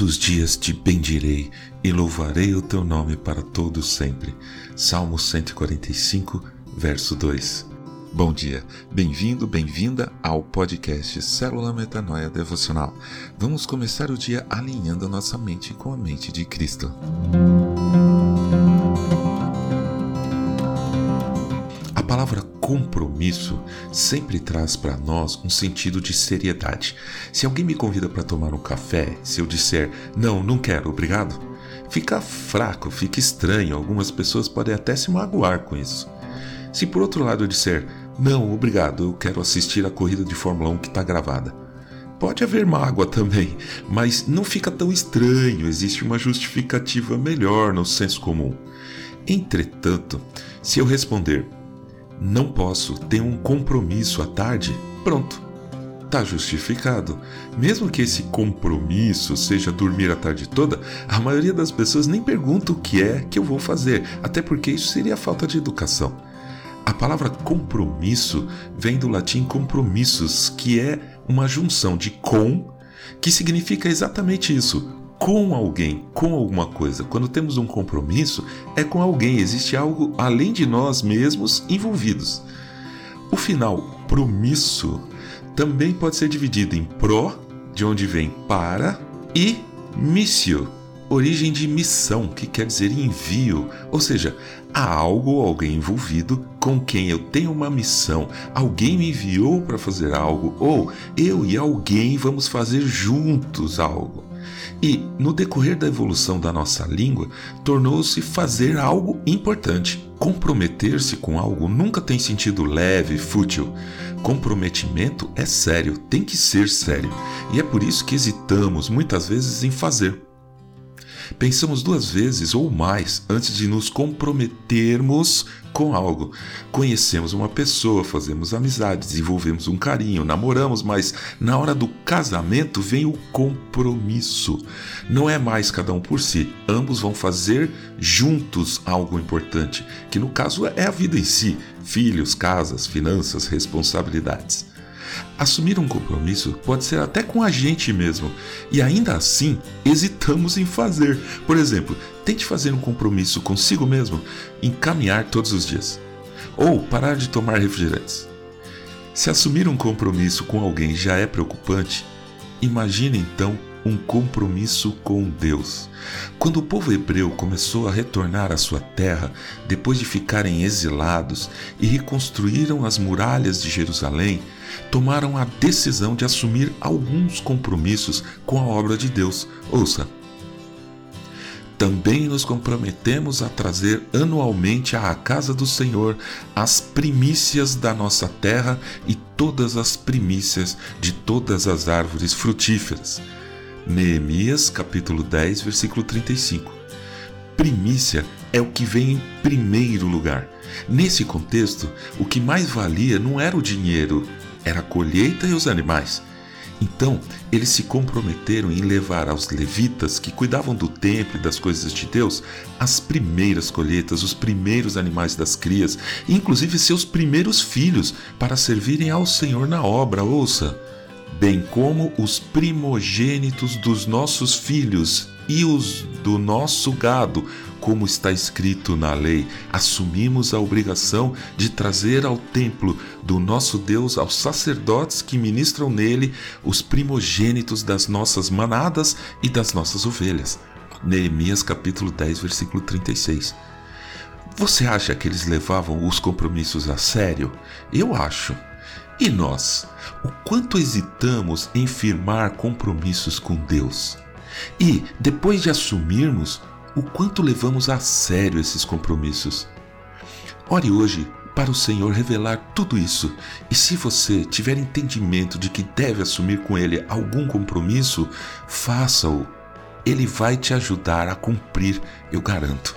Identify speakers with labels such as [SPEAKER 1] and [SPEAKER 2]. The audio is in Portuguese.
[SPEAKER 1] Todos os dias te bendirei e louvarei o teu nome para todos sempre. Salmo 145, verso 2. Bom dia, bem-vindo, bem-vinda ao podcast Célula Metanoia Devocional. Vamos começar o dia alinhando a nossa mente com a mente de Cristo. Compromisso sempre traz para nós um sentido de seriedade. Se alguém me convida para tomar um café, se eu disser não, não quero, obrigado, fica fraco, fica estranho. Algumas pessoas podem até se magoar com isso. Se por outro lado eu disser não, obrigado, eu quero assistir a corrida de Fórmula 1 que está gravada. Pode haver mágoa também, mas não fica tão estranho, existe uma justificativa melhor no senso comum. Entretanto, se eu responder não posso, tenho um compromisso à tarde. Pronto, tá justificado. Mesmo que esse compromisso seja dormir a tarde toda, a maioria das pessoas nem pergunta o que é que eu vou fazer, até porque isso seria falta de educação. A palavra compromisso vem do latim compromissos, que é uma junção de com, que significa exatamente isso, com alguém, com alguma coisa. Quando temos um compromisso, é com alguém, existe algo além de nós mesmos envolvidos. O final promisso também pode ser dividido em pro, de onde vem para, e missio, origem de missão, que quer dizer envio, ou seja, há algo ou alguém envolvido com quem eu tenho uma missão, alguém me enviou para fazer algo, ou eu e alguém vamos fazer juntos algo. E, no decorrer da evolução da nossa língua, tornou-se fazer algo importante. Comprometer-se com algo nunca tem sentido leve, fútil. Comprometimento é sério, tem que ser sério. E é por isso que hesitamos muitas vezes em fazer. Pensamos duas vezes ou mais antes de nos comprometermos com algo. Conhecemos uma pessoa, fazemos amizade, desenvolvemos um carinho, namoramos, mas na hora do casamento vem o compromisso. Não é mais cada um por si, ambos vão fazer juntos algo importante, que no caso é a vida em si: filhos, casas, finanças, responsabilidades. Assumir um compromisso pode ser até com a gente mesmo, e ainda assim hesitamos em fazer. Por exemplo, tente fazer um compromisso consigo mesmo em caminhar todos os dias, ou parar de tomar refrigerantes. Se assumir um compromisso com alguém já é preocupante, imagine então um compromisso com Deus. Quando o povo hebreu começou a retornar à sua terra, depois de ficarem exilados e reconstruíram as muralhas de Jerusalém, tomaram a decisão de assumir alguns compromissos com a obra de Deus. Ouça. Também nos comprometemos a trazer anualmente à casa do Senhor as primícias da nossa terra e todas as primícias de todas as árvores frutíferas Neemias capítulo 10, versículo 35. Primícia é o que vem em primeiro lugar. Nesse contexto, o que mais valia não era o dinheiro, era a colheita e os animais. Então, eles se comprometeram em levar aos levitas, que cuidavam do templo e das coisas de Deus, as primeiras colheitas, os primeiros animais das crias, inclusive seus primeiros filhos, para servirem ao Senhor na obra. Ouça! Bem como os primogênitos dos nossos filhos e os do nosso gado, como está escrito na lei, assumimos a obrigação de trazer ao templo do nosso Deus, aos sacerdotes que ministram nele, os primogênitos das nossas manadas e das nossas ovelhas. Neemias capítulo 10, versículo 36. Você acha que eles levavam os compromissos a sério? Eu acho. E nós? O quanto hesitamos em firmar compromissos com Deus? E, depois de assumirmos, o quanto levamos a sério esses compromissos? Ore hoje para o Senhor revelar tudo isso. E se você tiver entendimento de que deve assumir com Ele algum compromisso, faça-o. Ele vai te ajudar a cumprir, eu garanto.